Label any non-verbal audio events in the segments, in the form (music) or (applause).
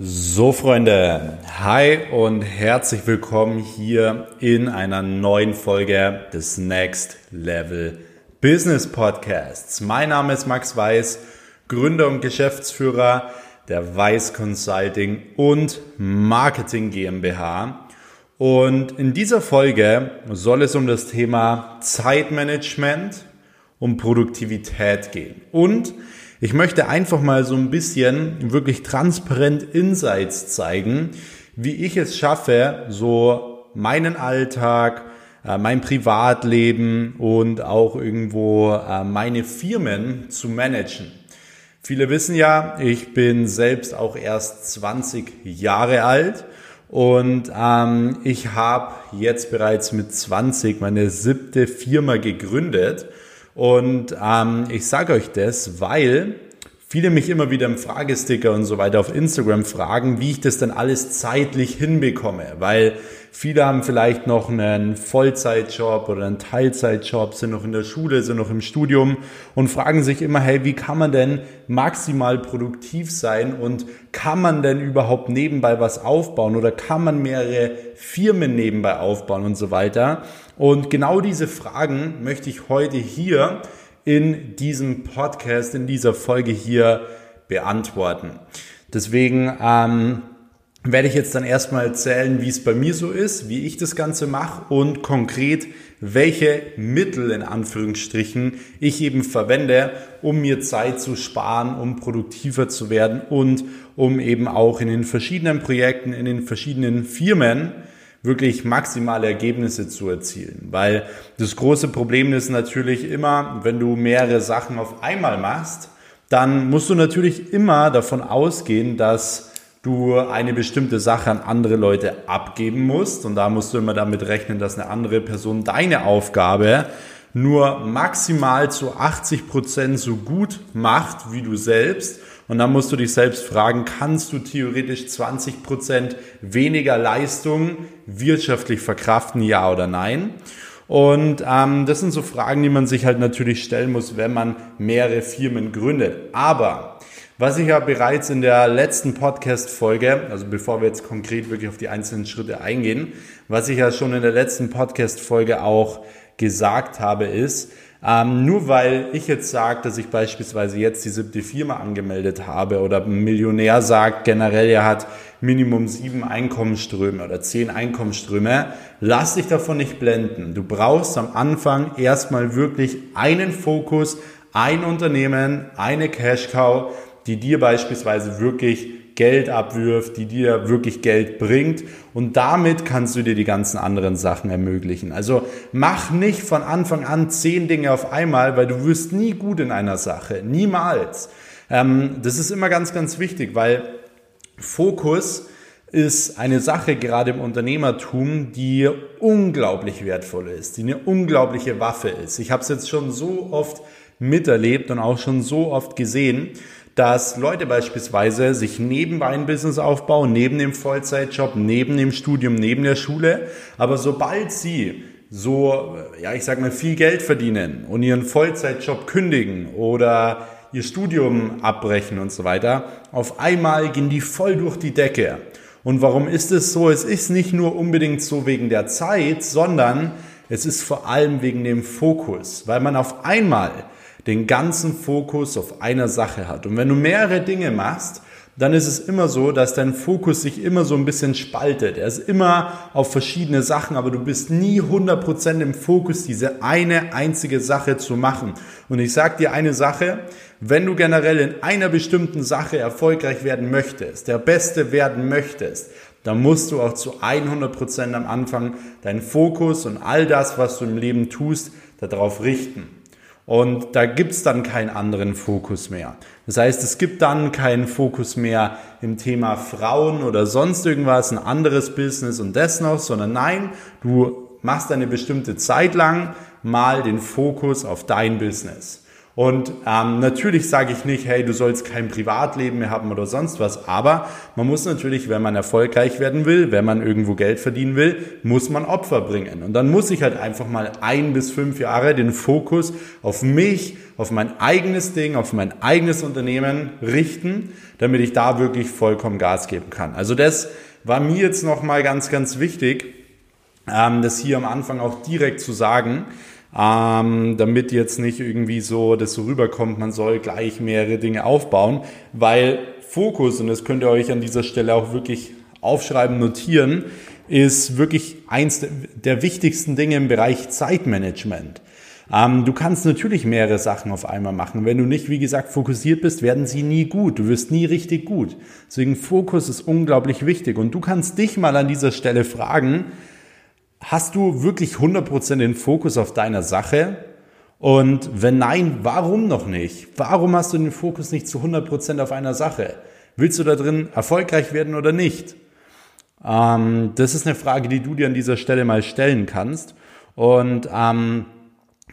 So Freunde, hi und herzlich willkommen hier in einer neuen Folge des Next Level Business Podcasts. Mein Name ist Max Weiß, Gründer und Geschäftsführer der Weiß Consulting und Marketing GmbH. Und in dieser Folge soll es um das Thema Zeitmanagement und Produktivität gehen. Und ich möchte einfach mal so ein bisschen wirklich transparent Insights zeigen, wie ich es schaffe, so meinen Alltag, äh, mein Privatleben und auch irgendwo äh, meine Firmen zu managen. Viele wissen ja, ich bin selbst auch erst 20 Jahre alt und ähm, ich habe jetzt bereits mit 20 meine siebte Firma gegründet und ähm, ich sage euch das, weil viele mich immer wieder im Fragesticker und so weiter auf Instagram fragen, wie ich das dann alles zeitlich hinbekomme, weil viele haben vielleicht noch einen Vollzeitjob oder einen Teilzeitjob, sind noch in der Schule, sind noch im Studium und fragen sich immer, hey, wie kann man denn maximal produktiv sein und kann man denn überhaupt nebenbei was aufbauen oder kann man mehrere Firmen nebenbei aufbauen und so weiter. Und genau diese Fragen möchte ich heute hier in diesem Podcast, in dieser Folge hier beantworten. Deswegen ähm, werde ich jetzt dann erstmal erzählen, wie es bei mir so ist, wie ich das Ganze mache und konkret, welche Mittel in Anführungsstrichen ich eben verwende, um mir Zeit zu sparen, um produktiver zu werden und um eben auch in den verschiedenen Projekten, in den verschiedenen Firmen wirklich maximale Ergebnisse zu erzielen. Weil das große Problem ist natürlich immer, wenn du mehrere Sachen auf einmal machst, dann musst du natürlich immer davon ausgehen, dass du eine bestimmte Sache an andere Leute abgeben musst. Und da musst du immer damit rechnen, dass eine andere Person deine Aufgabe nur maximal zu 80 Prozent so gut macht wie du selbst. Und dann musst du dich selbst fragen, kannst du theoretisch 20 Prozent weniger Leistung wirtschaftlich verkraften, ja oder nein? Und ähm, das sind so Fragen, die man sich halt natürlich stellen muss, wenn man mehrere Firmen gründet. Aber was ich ja bereits in der letzten Podcast-Folge, also bevor wir jetzt konkret wirklich auf die einzelnen Schritte eingehen, was ich ja schon in der letzten Podcast-Folge auch gesagt habe, ist, ähm, nur weil ich jetzt sage, dass ich beispielsweise jetzt die siebte Firma angemeldet habe oder ein Millionär sagt, generell er hat Minimum sieben Einkommensströme oder zehn Einkommensströme, lass dich davon nicht blenden. Du brauchst am Anfang erstmal wirklich einen Fokus, ein Unternehmen, eine Cash Cow, die dir beispielsweise wirklich Geld abwirft, die dir wirklich Geld bringt und damit kannst du dir die ganzen anderen Sachen ermöglichen. Also mach nicht von Anfang an zehn Dinge auf einmal, weil du wirst nie gut in einer Sache, niemals. Ähm, das ist immer ganz, ganz wichtig, weil Fokus ist eine Sache gerade im Unternehmertum, die unglaublich wertvoll ist, die eine unglaubliche Waffe ist. Ich habe es jetzt schon so oft miterlebt und auch schon so oft gesehen, dass Leute beispielsweise sich nebenbei ein Business aufbauen, neben dem Vollzeitjob, neben dem Studium, neben der Schule, aber sobald sie so, ja, ich sag mal, viel Geld verdienen und ihren Vollzeitjob kündigen oder ihr Studium abbrechen und so weiter, auf einmal gehen die voll durch die Decke. Und warum ist es so? Es ist nicht nur unbedingt so wegen der Zeit, sondern es ist vor allem wegen dem Fokus, weil man auf einmal den ganzen Fokus auf einer Sache hat. Und wenn du mehrere Dinge machst, dann ist es immer so, dass dein Fokus sich immer so ein bisschen spaltet. Er ist immer auf verschiedene Sachen, aber du bist nie 100% im Fokus, diese eine einzige Sache zu machen. Und ich sage dir eine Sache, wenn du generell in einer bestimmten Sache erfolgreich werden möchtest, der Beste werden möchtest, dann musst du auch zu 100% am Anfang deinen Fokus und all das, was du im Leben tust, darauf richten. Und da gibt's dann keinen anderen Fokus mehr. Das heißt, es gibt dann keinen Fokus mehr im Thema Frauen oder sonst irgendwas, ein anderes Business und das noch, sondern nein, du machst eine bestimmte Zeit lang mal den Fokus auf dein Business. Und ähm, natürlich sage ich nicht, hey, du sollst kein Privatleben mehr haben oder sonst was, aber man muss natürlich, wenn man erfolgreich werden will, wenn man irgendwo Geld verdienen will, muss man Opfer bringen. Und dann muss ich halt einfach mal ein bis fünf Jahre den Fokus auf mich, auf mein eigenes Ding, auf mein eigenes Unternehmen richten, damit ich da wirklich vollkommen Gas geben kann. Also das war mir jetzt nochmal ganz, ganz wichtig, ähm, das hier am Anfang auch direkt zu sagen, ähm, damit jetzt nicht irgendwie so das so rüberkommt, man soll gleich mehrere Dinge aufbauen, weil Fokus, und das könnt ihr euch an dieser Stelle auch wirklich aufschreiben, notieren, ist wirklich eins der wichtigsten Dinge im Bereich Zeitmanagement. Ähm, du kannst natürlich mehrere Sachen auf einmal machen. Wenn du nicht, wie gesagt, fokussiert bist, werden sie nie gut. Du wirst nie richtig gut. Deswegen Fokus ist unglaublich wichtig. Und du kannst dich mal an dieser Stelle fragen, Hast du wirklich 100% den Fokus auf deiner Sache? Und wenn nein, warum noch nicht? Warum hast du den Fokus nicht zu 100% auf einer Sache? Willst du da drin erfolgreich werden oder nicht? Ähm, das ist eine Frage, die du dir an dieser Stelle mal stellen kannst. Und ähm,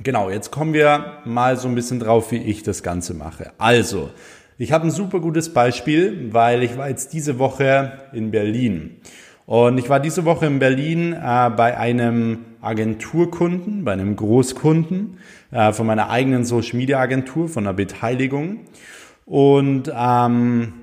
genau, jetzt kommen wir mal so ein bisschen drauf, wie ich das Ganze mache. Also, ich habe ein super gutes Beispiel, weil ich war jetzt diese Woche in Berlin. Und ich war diese Woche in Berlin äh, bei einem Agenturkunden, bei einem Großkunden äh, von meiner eigenen Social Media Agentur, von einer Beteiligung. Und ähm,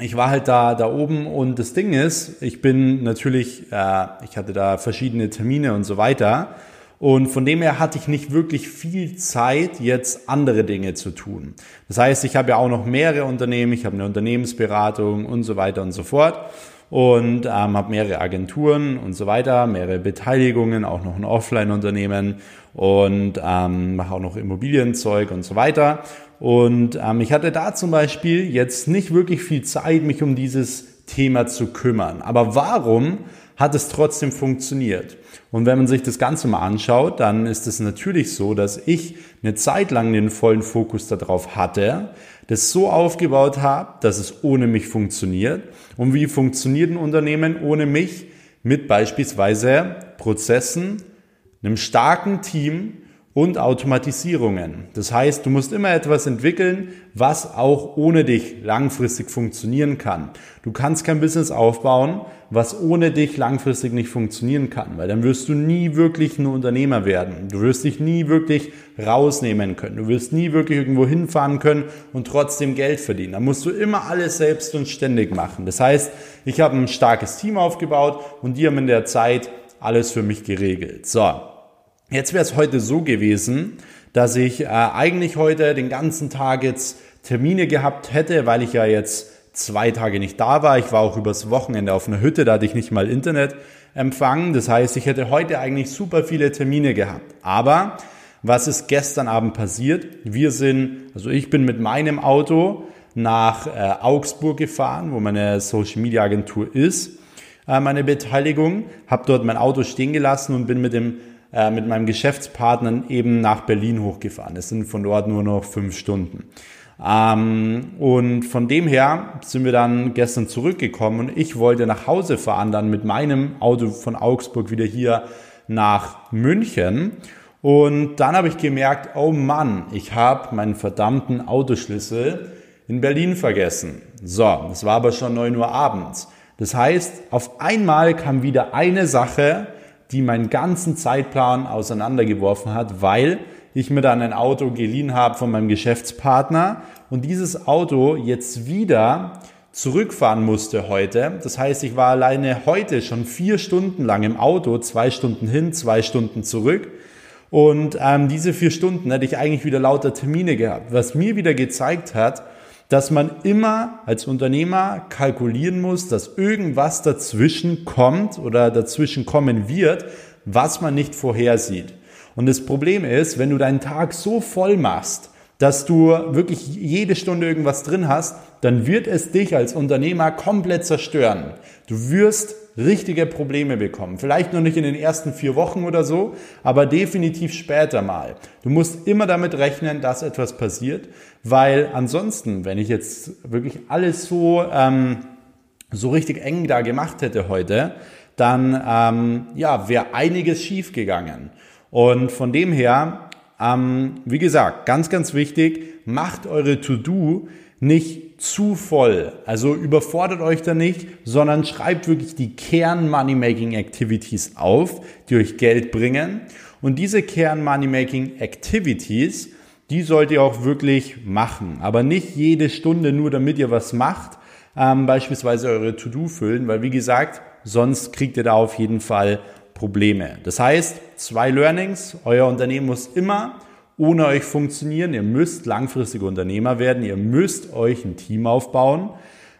ich war halt da, da oben und das Ding ist, ich bin natürlich, äh, ich hatte da verschiedene Termine und so weiter. Und von dem her hatte ich nicht wirklich viel Zeit, jetzt andere Dinge zu tun. Das heißt, ich habe ja auch noch mehrere Unternehmen, ich habe eine Unternehmensberatung und so weiter und so fort und ähm, habe mehrere Agenturen und so weiter, mehrere Beteiligungen, auch noch ein Offline-Unternehmen und ähm, mache auch noch Immobilienzeug und so weiter. Und ähm, ich hatte da zum Beispiel jetzt nicht wirklich viel Zeit, mich um dieses Thema zu kümmern. Aber warum hat es trotzdem funktioniert? Und wenn man sich das Ganze mal anschaut, dann ist es natürlich so, dass ich eine Zeit lang den vollen Fokus darauf hatte, das so aufgebaut habe, dass es ohne mich funktioniert. Und wie funktioniert ein Unternehmen ohne mich? Mit beispielsweise Prozessen, einem starken Team und Automatisierungen. Das heißt, du musst immer etwas entwickeln, was auch ohne dich langfristig funktionieren kann. Du kannst kein Business aufbauen, was ohne dich langfristig nicht funktionieren kann, weil dann wirst du nie wirklich ein Unternehmer werden. Du wirst dich nie wirklich rausnehmen können. Du wirst nie wirklich irgendwo hinfahren können und trotzdem Geld verdienen. Da musst du immer alles selbst und ständig machen. Das heißt, ich habe ein starkes Team aufgebaut und die haben in der Zeit alles für mich geregelt. So, Jetzt wäre es heute so gewesen, dass ich äh, eigentlich heute den ganzen Tag jetzt Termine gehabt hätte, weil ich ja jetzt zwei Tage nicht da war. Ich war auch übers Wochenende auf einer Hütte, da hatte ich nicht mal Internet empfangen. Das heißt, ich hätte heute eigentlich super viele Termine gehabt. Aber was ist gestern Abend passiert? Wir sind, also ich bin mit meinem Auto nach äh, Augsburg gefahren, wo meine Social Media Agentur ist, äh, meine Beteiligung, habe dort mein Auto stehen gelassen und bin mit dem äh, mit meinem Geschäftspartner eben nach Berlin hochgefahren. Es sind von dort nur noch fünf Stunden. Ähm, und von dem her sind wir dann gestern zurückgekommen und ich wollte nach Hause fahren, dann mit meinem Auto von Augsburg wieder hier nach München. Und dann habe ich gemerkt, oh Mann, ich habe meinen verdammten Autoschlüssel in Berlin vergessen. So, das war aber schon neun Uhr abends. Das heißt, auf einmal kam wieder eine Sache, die meinen ganzen Zeitplan auseinandergeworfen hat, weil ich mir dann ein Auto geliehen habe von meinem Geschäftspartner und dieses Auto jetzt wieder zurückfahren musste heute. Das heißt, ich war alleine heute schon vier Stunden lang im Auto, zwei Stunden hin, zwei Stunden zurück. Und ähm, diese vier Stunden hätte ich eigentlich wieder lauter Termine gehabt, was mir wieder gezeigt hat, dass man immer als Unternehmer kalkulieren muss, dass irgendwas dazwischen kommt oder dazwischen kommen wird, was man nicht vorhersieht. Und das Problem ist, wenn du deinen Tag so voll machst, dass du wirklich jede Stunde irgendwas drin hast, dann wird es dich als Unternehmer komplett zerstören. Du wirst richtige Probleme bekommen. Vielleicht noch nicht in den ersten vier Wochen oder so, aber definitiv später mal. Du musst immer damit rechnen, dass etwas passiert, weil ansonsten, wenn ich jetzt wirklich alles so, ähm, so richtig eng da gemacht hätte heute, dann ähm, ja, wäre einiges schief gegangen. Und von dem her ähm, wie gesagt, ganz, ganz wichtig, macht eure To-Do nicht zu voll. Also überfordert euch da nicht, sondern schreibt wirklich die Kern-Money-Making-Activities auf, die euch Geld bringen. Und diese Kern-Money-Making-Activities, die sollt ihr auch wirklich machen. Aber nicht jede Stunde nur, damit ihr was macht, ähm, beispielsweise eure To-Do füllen, weil wie gesagt, sonst kriegt ihr da auf jeden Fall Probleme. Das heißt, zwei Learnings. Euer Unternehmen muss immer ohne euch funktionieren. Ihr müsst langfristige Unternehmer werden. Ihr müsst euch ein Team aufbauen.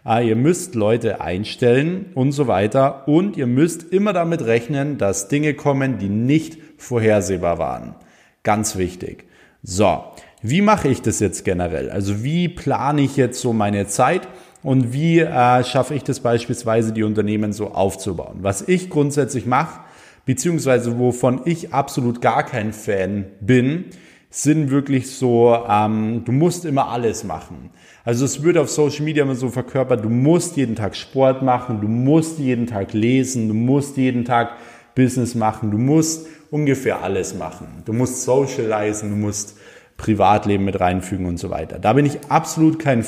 Äh, ihr müsst Leute einstellen und so weiter. Und ihr müsst immer damit rechnen, dass Dinge kommen, die nicht vorhersehbar waren. Ganz wichtig. So, wie mache ich das jetzt generell? Also wie plane ich jetzt so meine Zeit? Und wie äh, schaffe ich das beispielsweise, die Unternehmen so aufzubauen? Was ich grundsätzlich mache, beziehungsweise wovon ich absolut gar kein Fan bin, sind wirklich so, ähm, du musst immer alles machen. Also es wird auf Social Media immer so verkörpert, du musst jeden Tag Sport machen, du musst jeden Tag lesen, du musst jeden Tag Business machen, du musst ungefähr alles machen. Du musst socialisen, du musst Privatleben mit reinfügen und so weiter. Da bin ich absolut kein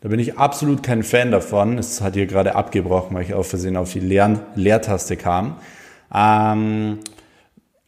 da bin ich absolut kein Fan davon. Es hat hier gerade abgebrochen, weil ich auf Versehen auf die Leer Leertaste kam. Ähm,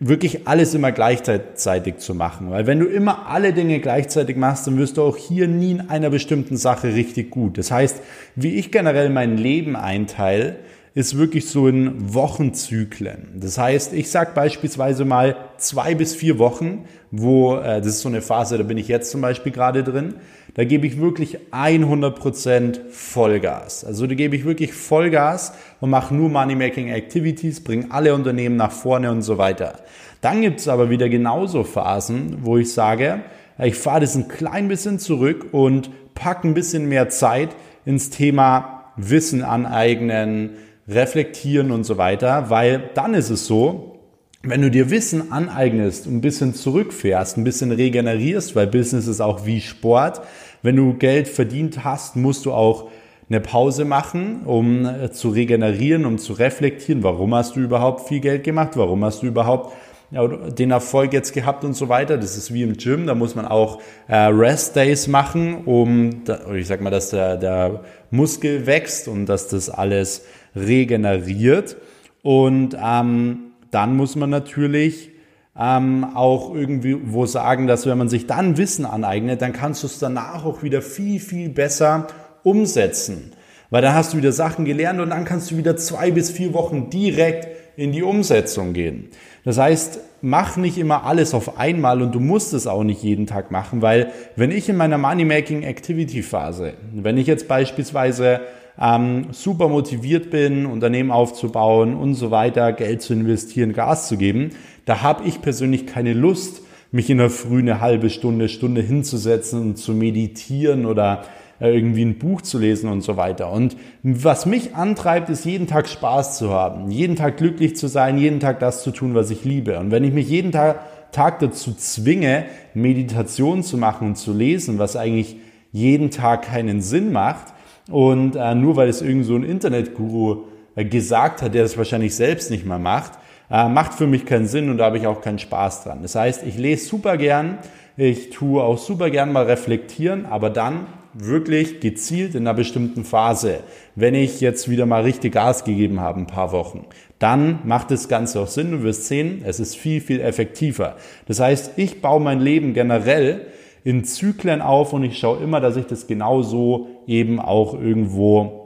wirklich alles immer gleichzeitig zu machen. Weil wenn du immer alle Dinge gleichzeitig machst, dann wirst du auch hier nie in einer bestimmten Sache richtig gut. Das heißt, wie ich generell mein Leben einteile, ist wirklich so in Wochenzyklen. Das heißt, ich sage beispielsweise mal zwei bis vier Wochen, wo, äh, das ist so eine Phase, da bin ich jetzt zum Beispiel gerade drin, da gebe ich wirklich 100% Vollgas. Also da gebe ich wirklich Vollgas und mache nur Money-Making Activities, bringe alle Unternehmen nach vorne und so weiter. Dann gibt es aber wieder genauso Phasen, wo ich sage, ich fahre das ein klein bisschen zurück und packe ein bisschen mehr Zeit ins Thema Wissen aneignen, reflektieren und so weiter, weil dann ist es so, wenn du dir Wissen aneignest, ein bisschen zurückfährst, ein bisschen regenerierst, weil Business ist auch wie Sport. Wenn du Geld verdient hast, musst du auch eine Pause machen, um äh, zu regenerieren, um zu reflektieren, warum hast du überhaupt viel Geld gemacht, warum hast du überhaupt den Erfolg jetzt gehabt und so weiter. Das ist wie im Gym, da muss man auch äh, Rest Days machen, um, ich sag mal, dass der, der Muskel wächst und dass das alles regeneriert. Und ähm, dann muss man natürlich ähm, auch irgendwie wo sagen, dass wenn man sich dann Wissen aneignet, dann kannst du es danach auch wieder viel, viel besser umsetzen. Weil dann hast du wieder Sachen gelernt und dann kannst du wieder zwei bis vier Wochen direkt in die Umsetzung gehen. Das heißt, mach nicht immer alles auf einmal und du musst es auch nicht jeden Tag machen, weil wenn ich in meiner Money Making Activity Phase, wenn ich jetzt beispielsweise ähm, super motiviert bin, Unternehmen aufzubauen und so weiter, Geld zu investieren, Gas zu geben, da habe ich persönlich keine Lust, mich in der Früh eine halbe Stunde, Stunde hinzusetzen und zu meditieren oder äh, irgendwie ein Buch zu lesen und so weiter. Und was mich antreibt, ist jeden Tag Spaß zu haben, jeden Tag glücklich zu sein, jeden Tag das zu tun, was ich liebe. Und wenn ich mich jeden Tag, Tag dazu zwinge, Meditation zu machen und zu lesen, was eigentlich jeden Tag keinen Sinn macht, und äh, nur weil es irgend so ein Internetguru äh, gesagt hat, der das wahrscheinlich selbst nicht mal macht, äh, macht für mich keinen Sinn und da habe ich auch keinen Spaß dran. Das heißt, ich lese super gern, ich tue auch super gern mal reflektieren, aber dann wirklich gezielt in einer bestimmten Phase. Wenn ich jetzt wieder mal richtig Gas gegeben habe, ein paar Wochen, dann macht das Ganze auch Sinn. Du wirst sehen, es ist viel, viel effektiver. Das heißt, ich baue mein Leben generell in Zyklen auf und ich schaue immer, dass ich das genauso eben auch irgendwo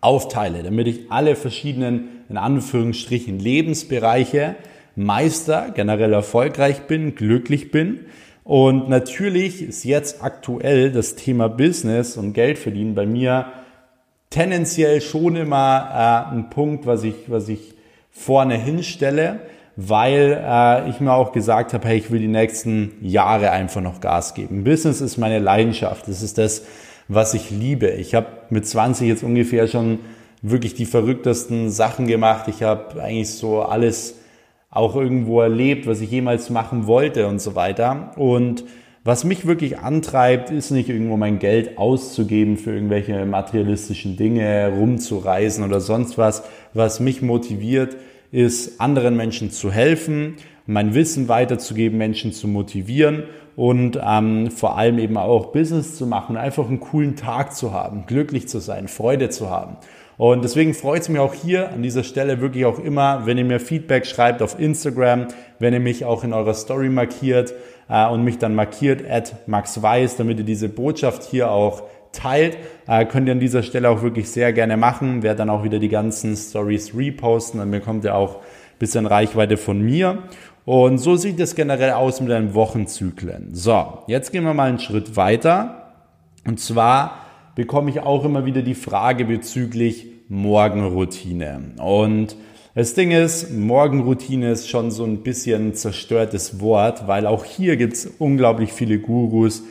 aufteile, damit ich alle verschiedenen, in Anführungsstrichen, Lebensbereiche Meister, generell erfolgreich bin, glücklich bin. Und natürlich ist jetzt aktuell das Thema Business und Geld verdienen bei mir tendenziell schon immer äh, ein Punkt, was ich, was ich vorne hinstelle weil äh, ich mir auch gesagt habe, hey, ich will die nächsten Jahre einfach noch Gas geben. Business ist meine Leidenschaft. Das ist das, was ich liebe. Ich habe mit 20 jetzt ungefähr schon wirklich die verrücktesten Sachen gemacht. Ich habe eigentlich so alles auch irgendwo erlebt, was ich jemals machen wollte und so weiter. Und was mich wirklich antreibt, ist nicht irgendwo mein Geld auszugeben für irgendwelche materialistischen Dinge, rumzureisen oder sonst was. Was mich motiviert, ist, anderen Menschen zu helfen, mein Wissen weiterzugeben, Menschen zu motivieren und ähm, vor allem eben auch Business zu machen, einfach einen coolen Tag zu haben, glücklich zu sein, Freude zu haben. Und deswegen freut es mich auch hier an dieser Stelle wirklich auch immer, wenn ihr mir Feedback schreibt auf Instagram, wenn ihr mich auch in eurer Story markiert äh, und mich dann markiert at Max Weiß, damit ihr diese Botschaft hier auch teilt, äh, könnt ihr an dieser Stelle auch wirklich sehr gerne machen. Werde dann auch wieder die ganzen Stories reposten, dann bekommt ihr auch ein bisschen Reichweite von mir. Und so sieht es generell aus mit den Wochenzyklen. So, jetzt gehen wir mal einen Schritt weiter. Und zwar bekomme ich auch immer wieder die Frage bezüglich Morgenroutine. Und das Ding ist, Morgenroutine ist schon so ein bisschen ein zerstörtes Wort, weil auch hier gibt es unglaublich viele Gurus,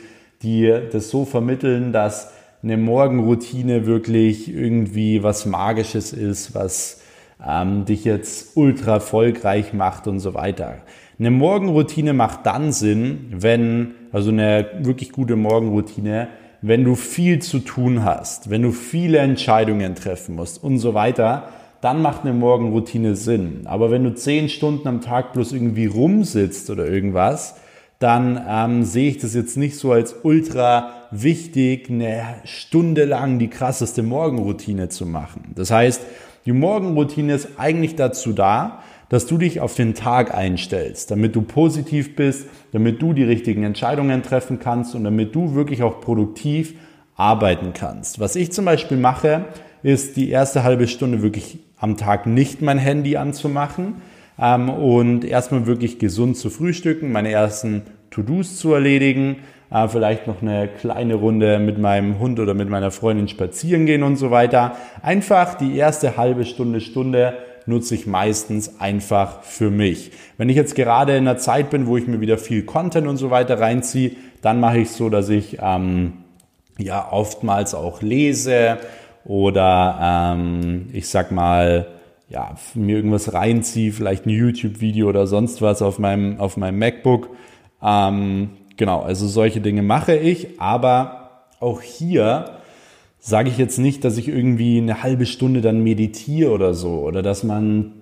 die das so vermitteln, dass eine Morgenroutine wirklich irgendwie was Magisches ist, was ähm, dich jetzt ultra erfolgreich macht und so weiter. Eine Morgenroutine macht dann Sinn, wenn, also eine wirklich gute Morgenroutine, wenn du viel zu tun hast, wenn du viele Entscheidungen treffen musst und so weiter, dann macht eine Morgenroutine Sinn. Aber wenn du zehn Stunden am Tag bloß irgendwie rumsitzt oder irgendwas, dann ähm, sehe ich das jetzt nicht so als ultra wichtig, eine Stunde lang die krasseste Morgenroutine zu machen. Das heißt, die Morgenroutine ist eigentlich dazu da, dass du dich auf den Tag einstellst, damit du positiv bist, damit du die richtigen Entscheidungen treffen kannst und damit du wirklich auch produktiv arbeiten kannst. Was ich zum Beispiel mache, ist die erste halbe Stunde wirklich am Tag nicht mein Handy anzumachen ähm, und erstmal wirklich gesund zu frühstücken, meine ersten To-Dos zu erledigen, äh, vielleicht noch eine kleine Runde mit meinem Hund oder mit meiner Freundin spazieren gehen und so weiter. Einfach die erste halbe Stunde, Stunde nutze ich meistens einfach für mich. Wenn ich jetzt gerade in einer Zeit bin, wo ich mir wieder viel Content und so weiter reinziehe, dann mache ich so, dass ich ähm, ja oftmals auch lese oder ähm, ich sag mal ja mir irgendwas reinziehe, vielleicht ein YouTube-Video oder sonst was auf meinem auf meinem MacBook. Ähm, genau, also solche Dinge mache ich, aber auch hier sage ich jetzt nicht, dass ich irgendwie eine halbe Stunde dann meditiere oder so oder dass man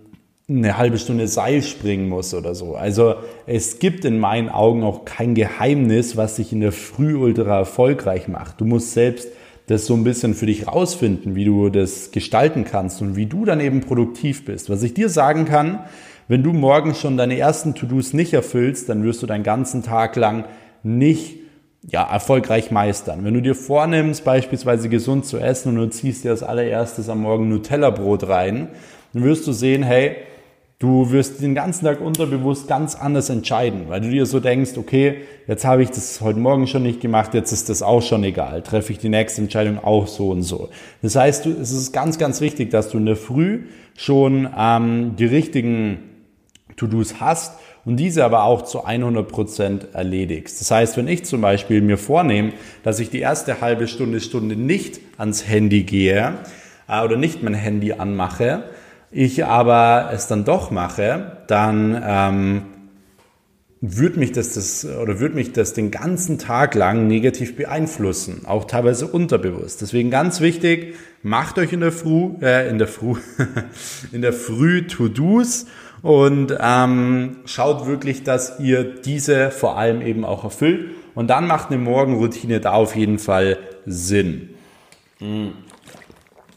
eine halbe Stunde Seil springen muss oder so. Also es gibt in meinen Augen auch kein Geheimnis, was dich in der Früh ultra erfolgreich macht. Du musst selbst das so ein bisschen für dich rausfinden, wie du das gestalten kannst und wie du dann eben produktiv bist. Was ich dir sagen kann, wenn du morgen schon deine ersten To-Dos nicht erfüllst, dann wirst du deinen ganzen Tag lang nicht ja, erfolgreich meistern. Wenn du dir vornimmst, beispielsweise gesund zu essen und du ziehst dir als allererstes am Morgen Nutella-Brot rein, dann wirst du sehen, hey, du wirst den ganzen Tag unterbewusst ganz anders entscheiden, weil du dir so denkst, okay, jetzt habe ich das heute Morgen schon nicht gemacht, jetzt ist das auch schon egal, treffe ich die nächste Entscheidung auch so und so. Das heißt, es ist ganz, ganz wichtig, dass du in der Früh schon ähm, die richtigen To-Dos hast und diese aber auch zu 100 Prozent erledigst. Das heißt, wenn ich zum Beispiel mir vornehme, dass ich die erste halbe Stunde, Stunde nicht ans Handy gehe äh, oder nicht mein Handy anmache, ich aber es dann doch mache, dann ähm, würde mich das, das oder würde mich das den ganzen Tag lang negativ beeinflussen, auch teilweise unterbewusst. Deswegen ganz wichtig, macht euch in der Früh, äh, in der Früh, (laughs) in der Früh To-Dos und ähm, schaut wirklich, dass ihr diese vor allem eben auch erfüllt. Und dann macht eine Morgenroutine da auf jeden Fall Sinn.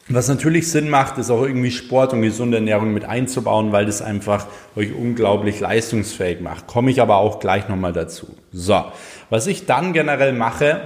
Was natürlich Sinn macht, ist auch irgendwie Sport und gesunde Ernährung mit einzubauen, weil das einfach euch unglaublich leistungsfähig macht. Komme ich aber auch gleich nochmal dazu. So, was ich dann generell mache,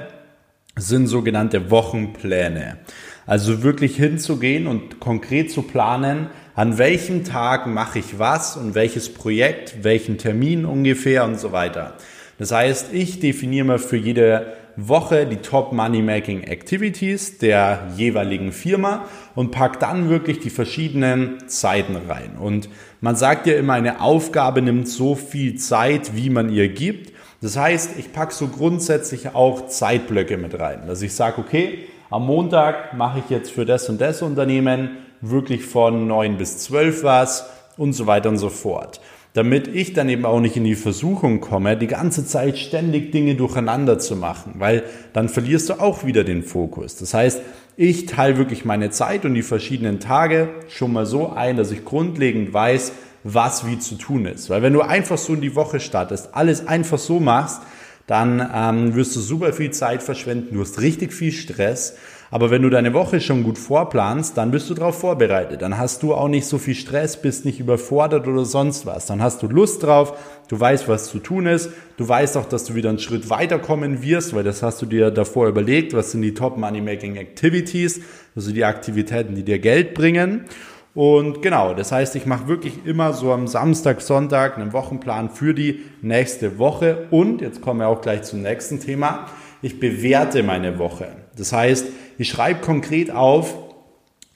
sind sogenannte Wochenpläne. Also wirklich hinzugehen und konkret zu planen, an welchem Tag mache ich was und welches Projekt, welchen Termin ungefähr und so weiter. Das heißt, ich definiere mal für jede Woche die Top Money Making Activities der jeweiligen Firma und pack dann wirklich die verschiedenen Zeiten rein. Und man sagt ja immer, eine Aufgabe nimmt so viel Zeit, wie man ihr gibt. Das heißt, ich pack so grundsätzlich auch Zeitblöcke mit rein. Dass ich sage, okay, am Montag mache ich jetzt für das und das Unternehmen wirklich von 9 bis 12 was und so weiter und so fort. Damit ich dann eben auch nicht in die Versuchung komme, die ganze Zeit ständig Dinge durcheinander zu machen, weil dann verlierst du auch wieder den Fokus. Das heißt, ich teile wirklich meine Zeit und die verschiedenen Tage schon mal so ein, dass ich grundlegend weiß, was wie zu tun ist. Weil wenn du einfach so in die Woche startest, alles einfach so machst, dann ähm, wirst du super viel Zeit verschwenden, du hast richtig viel Stress. Aber wenn du deine Woche schon gut vorplanst, dann bist du darauf vorbereitet. Dann hast du auch nicht so viel Stress, bist nicht überfordert oder sonst was. Dann hast du Lust drauf, du weißt, was zu tun ist. Du weißt auch, dass du wieder einen Schritt weiterkommen wirst, weil das hast du dir davor überlegt. Was sind die Top Money Making Activities? Also die Aktivitäten, die dir Geld bringen. Und genau, das heißt, ich mache wirklich immer so am Samstag, Sonntag einen Wochenplan für die nächste Woche. Und jetzt kommen wir auch gleich zum nächsten Thema. Ich bewerte meine Woche. Das heißt, ich schreibe konkret auf,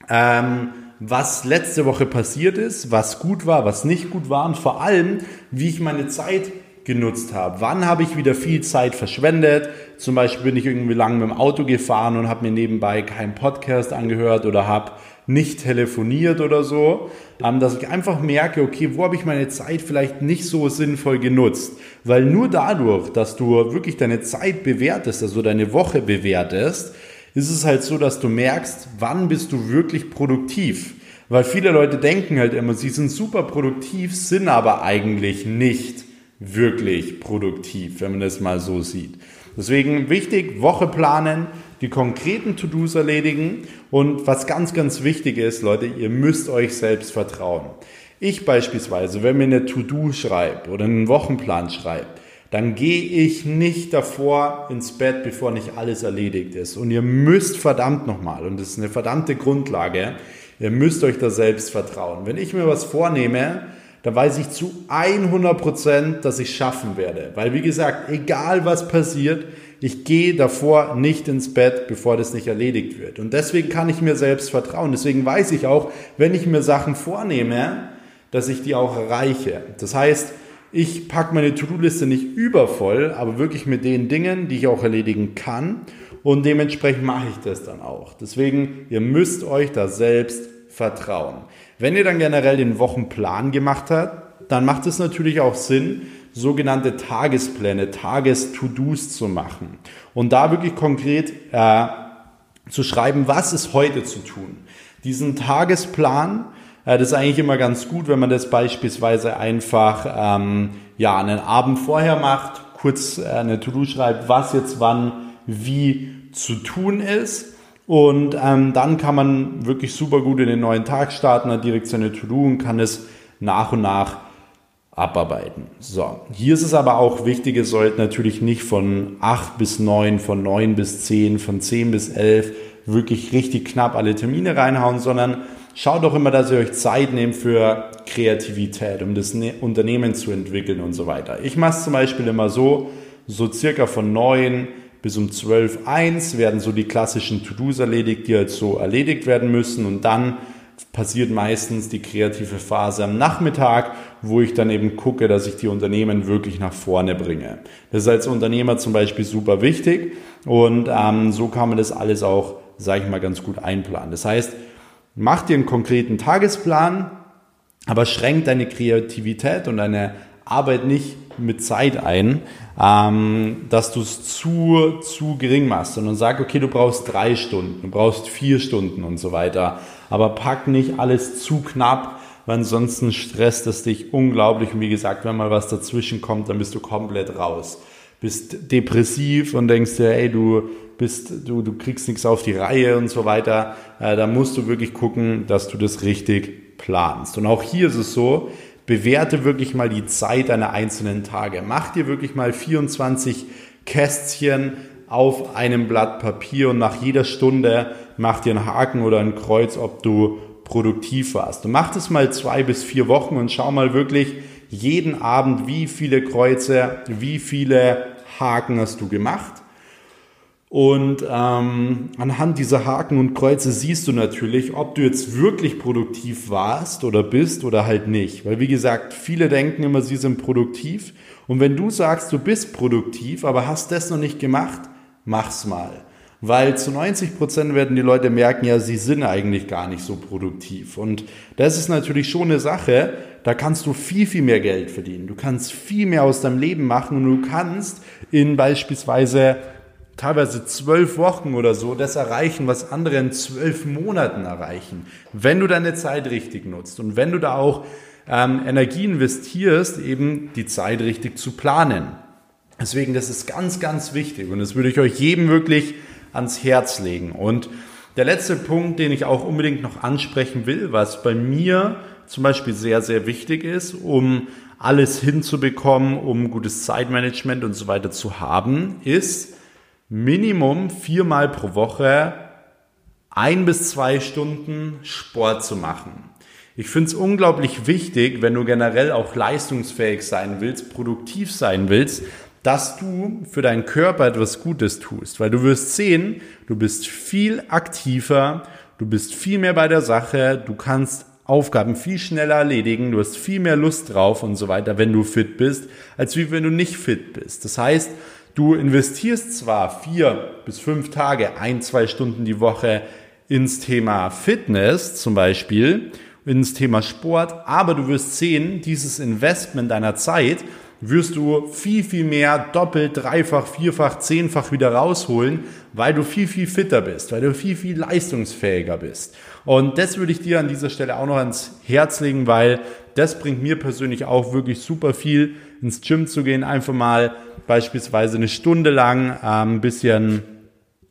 ähm, was letzte Woche passiert ist, was gut war, was nicht gut war und vor allem, wie ich meine Zeit genutzt habe. Wann habe ich wieder viel Zeit verschwendet? Zum Beispiel bin ich irgendwie lang mit dem Auto gefahren und habe mir nebenbei keinen Podcast angehört oder habe nicht telefoniert oder so, ähm, dass ich einfach merke, okay, wo habe ich meine Zeit vielleicht nicht so sinnvoll genutzt? Weil nur dadurch, dass du wirklich deine Zeit bewertest, also deine Woche bewertest, ist es halt so, dass du merkst, wann bist du wirklich produktiv. Weil viele Leute denken halt immer, sie sind super produktiv, sind aber eigentlich nicht wirklich produktiv, wenn man das mal so sieht. Deswegen wichtig, Woche planen, die konkreten To-Dos erledigen und was ganz, ganz wichtig ist, Leute, ihr müsst euch selbst vertrauen. Ich beispielsweise, wenn mir eine To-Do schreibe oder einen Wochenplan schreibe, dann gehe ich nicht davor ins Bett, bevor nicht alles erledigt ist. Und ihr müsst verdammt nochmal, und das ist eine verdammte Grundlage, ihr müsst euch da selbst vertrauen. Wenn ich mir was vornehme, dann weiß ich zu 100 Prozent, dass ich schaffen werde. Weil, wie gesagt, egal was passiert, ich gehe davor nicht ins Bett, bevor das nicht erledigt wird. Und deswegen kann ich mir selbst vertrauen. Deswegen weiß ich auch, wenn ich mir Sachen vornehme, dass ich die auch erreiche. Das heißt, ich packe meine To-Do-Liste nicht übervoll, aber wirklich mit den Dingen, die ich auch erledigen kann. Und dementsprechend mache ich das dann auch. Deswegen, ihr müsst euch da selbst vertrauen. Wenn ihr dann generell den Wochenplan gemacht habt, dann macht es natürlich auch Sinn, sogenannte Tagespläne, Tages-To-Dos zu machen. Und da wirklich konkret äh, zu schreiben, was ist heute zu tun. Diesen Tagesplan, das ist eigentlich immer ganz gut, wenn man das beispielsweise einfach ähm, ja, einen Abend vorher macht, kurz äh, eine To-Do schreibt, was jetzt wann wie zu tun ist. Und ähm, dann kann man wirklich super gut in den neuen Tag starten, hat direkt seine To-Do und kann es nach und nach abarbeiten. So, hier ist es aber auch wichtig, ihr sollt natürlich nicht von 8 bis 9, von 9 bis 10, von 10 bis 11 wirklich richtig knapp alle Termine reinhauen, sondern schaut doch immer, dass ihr euch Zeit nehmt für Kreativität, um das ne-, Unternehmen zu entwickeln und so weiter. Ich mache es zum Beispiel immer so, so circa von 9 bis um 12, 1 werden so die klassischen To-Dos erledigt, die halt so erledigt werden müssen und dann passiert meistens die kreative Phase am Nachmittag, wo ich dann eben gucke, dass ich die Unternehmen wirklich nach vorne bringe. Das ist als Unternehmer zum Beispiel super wichtig und ähm, so kann man das alles auch, sage ich mal, ganz gut einplanen. Das heißt, mach dir einen konkreten Tagesplan, aber schränk deine Kreativität und deine Arbeit nicht mit Zeit ein, ähm, dass du es zu, zu gering machst, sondern sag, okay, du brauchst drei Stunden, du brauchst vier Stunden und so weiter aber pack nicht alles zu knapp, weil ansonsten stresst es dich unglaublich. Und wie gesagt, wenn mal was dazwischen kommt, dann bist du komplett raus. Bist depressiv und denkst dir, ey, du bist, du, du kriegst nichts auf die Reihe und so weiter. Äh, da musst du wirklich gucken, dass du das richtig planst. Und auch hier ist es so, bewerte wirklich mal die Zeit deiner einzelnen Tage. Mach dir wirklich mal 24 Kästchen auf einem Blatt Papier und nach jeder Stunde mach dir einen Haken oder ein Kreuz, ob du produktiv warst. Du mach das mal zwei bis vier Wochen und schau mal wirklich jeden Abend, wie viele Kreuze, wie viele Haken hast du gemacht. Und ähm, anhand dieser Haken und Kreuze siehst du natürlich, ob du jetzt wirklich produktiv warst oder bist oder halt nicht. Weil wie gesagt, viele denken immer, sie sind produktiv. Und wenn du sagst, du bist produktiv, aber hast das noch nicht gemacht, mach's mal. Weil zu 90 Prozent werden die Leute merken, ja, sie sind eigentlich gar nicht so produktiv. Und das ist natürlich schon eine Sache, da kannst du viel, viel mehr Geld verdienen. Du kannst viel mehr aus deinem Leben machen und du kannst in beispielsweise teilweise zwölf Wochen oder so das erreichen, was andere in zwölf Monaten erreichen, wenn du deine Zeit richtig nutzt und wenn du da auch ähm, Energie investierst, eben die Zeit richtig zu planen. Deswegen, das ist ganz, ganz wichtig und das würde ich euch jedem wirklich ans Herz legen. Und der letzte Punkt, den ich auch unbedingt noch ansprechen will, was bei mir zum Beispiel sehr, sehr wichtig ist, um alles hinzubekommen, um gutes Zeitmanagement und so weiter zu haben, ist Minimum viermal pro Woche ein bis zwei Stunden Sport zu machen. Ich finde es unglaublich wichtig, wenn du generell auch leistungsfähig sein willst, produktiv sein willst, dass du für deinen Körper etwas Gutes tust, weil du wirst sehen, du bist viel aktiver, du bist viel mehr bei der Sache, du kannst Aufgaben viel schneller erledigen, du hast viel mehr Lust drauf und so weiter, wenn du fit bist, als wie wenn du nicht fit bist. Das heißt, du investierst zwar vier bis fünf Tage, ein, zwei Stunden die Woche ins Thema Fitness zum Beispiel, ins Thema Sport, aber du wirst sehen, dieses Investment deiner Zeit wirst du viel, viel mehr doppelt, dreifach, vierfach, zehnfach wieder rausholen, weil du viel, viel fitter bist, weil du viel, viel leistungsfähiger bist. Und das würde ich dir an dieser Stelle auch noch ans Herz legen, weil das bringt mir persönlich auch wirklich super viel, ins Gym zu gehen, einfach mal beispielsweise eine Stunde lang äh, ein bisschen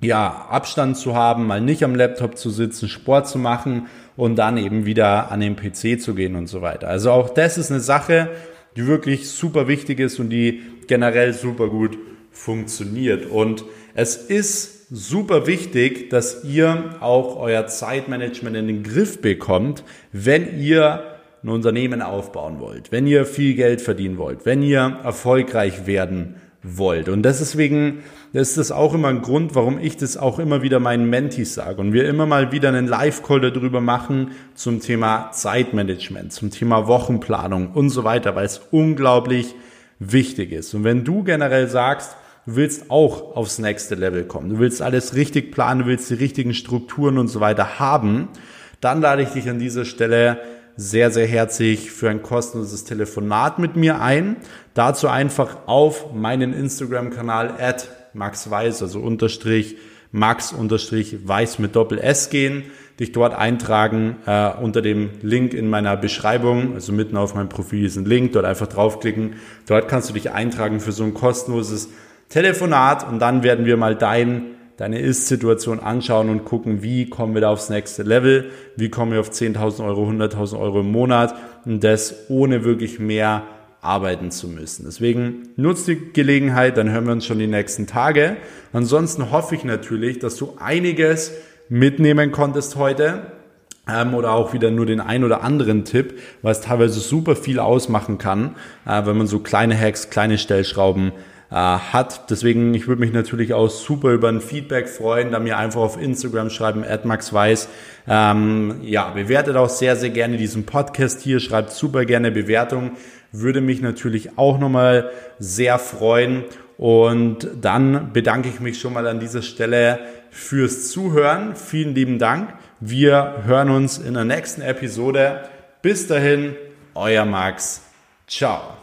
ja, Abstand zu haben, mal nicht am Laptop zu sitzen, Sport zu machen und dann eben wieder an den PC zu gehen und so weiter. Also auch das ist eine Sache, die wirklich super wichtig ist und die generell super gut funktioniert. Und es ist super wichtig, dass ihr auch euer Zeitmanagement in den Griff bekommt, wenn ihr ein Unternehmen aufbauen wollt, wenn ihr viel Geld verdienen wollt, wenn ihr erfolgreich werden wollt. Und deswegen ist das auch immer ein Grund, warum ich das auch immer wieder meinen Mentis sage und wir immer mal wieder einen Live-Call darüber machen zum Thema Zeitmanagement, zum Thema Wochenplanung und so weiter, weil es unglaublich wichtig ist. Und wenn du generell sagst, du willst auch aufs nächste Level kommen, du willst alles richtig planen, du willst die richtigen Strukturen und so weiter haben, dann lade ich dich an dieser Stelle sehr, sehr herzlich für ein kostenloses Telefonat mit mir ein. Dazu einfach auf meinen Instagram-Kanal at maxweiss, also unterstrich max unterstrich weiß mit Doppel S gehen, dich dort eintragen äh, unter dem Link in meiner Beschreibung, also mitten auf meinem Profil ist ein Link, dort einfach draufklicken. Dort kannst du dich eintragen für so ein kostenloses Telefonat und dann werden wir mal dein deine Ist-Situation anschauen und gucken, wie kommen wir da aufs nächste Level, wie kommen wir auf 10.000 Euro, 100.000 Euro im Monat und das ohne wirklich mehr arbeiten zu müssen. Deswegen nutzt die Gelegenheit, dann hören wir uns schon die nächsten Tage. Ansonsten hoffe ich natürlich, dass du einiges mitnehmen konntest heute ähm, oder auch wieder nur den ein oder anderen Tipp, es teilweise super viel ausmachen kann, äh, wenn man so kleine Hacks, kleine Stellschrauben äh, hat. Deswegen, ich würde mich natürlich auch super über ein Feedback freuen, da mir einfach auf Instagram schreiben, @maxweiss. Ähm, ja, bewertet auch sehr, sehr gerne diesen Podcast hier, schreibt super gerne Bewertungen, würde mich natürlich auch nochmal sehr freuen. Und dann bedanke ich mich schon mal an dieser Stelle fürs Zuhören. Vielen lieben Dank. Wir hören uns in der nächsten Episode. Bis dahin, euer Max. Ciao.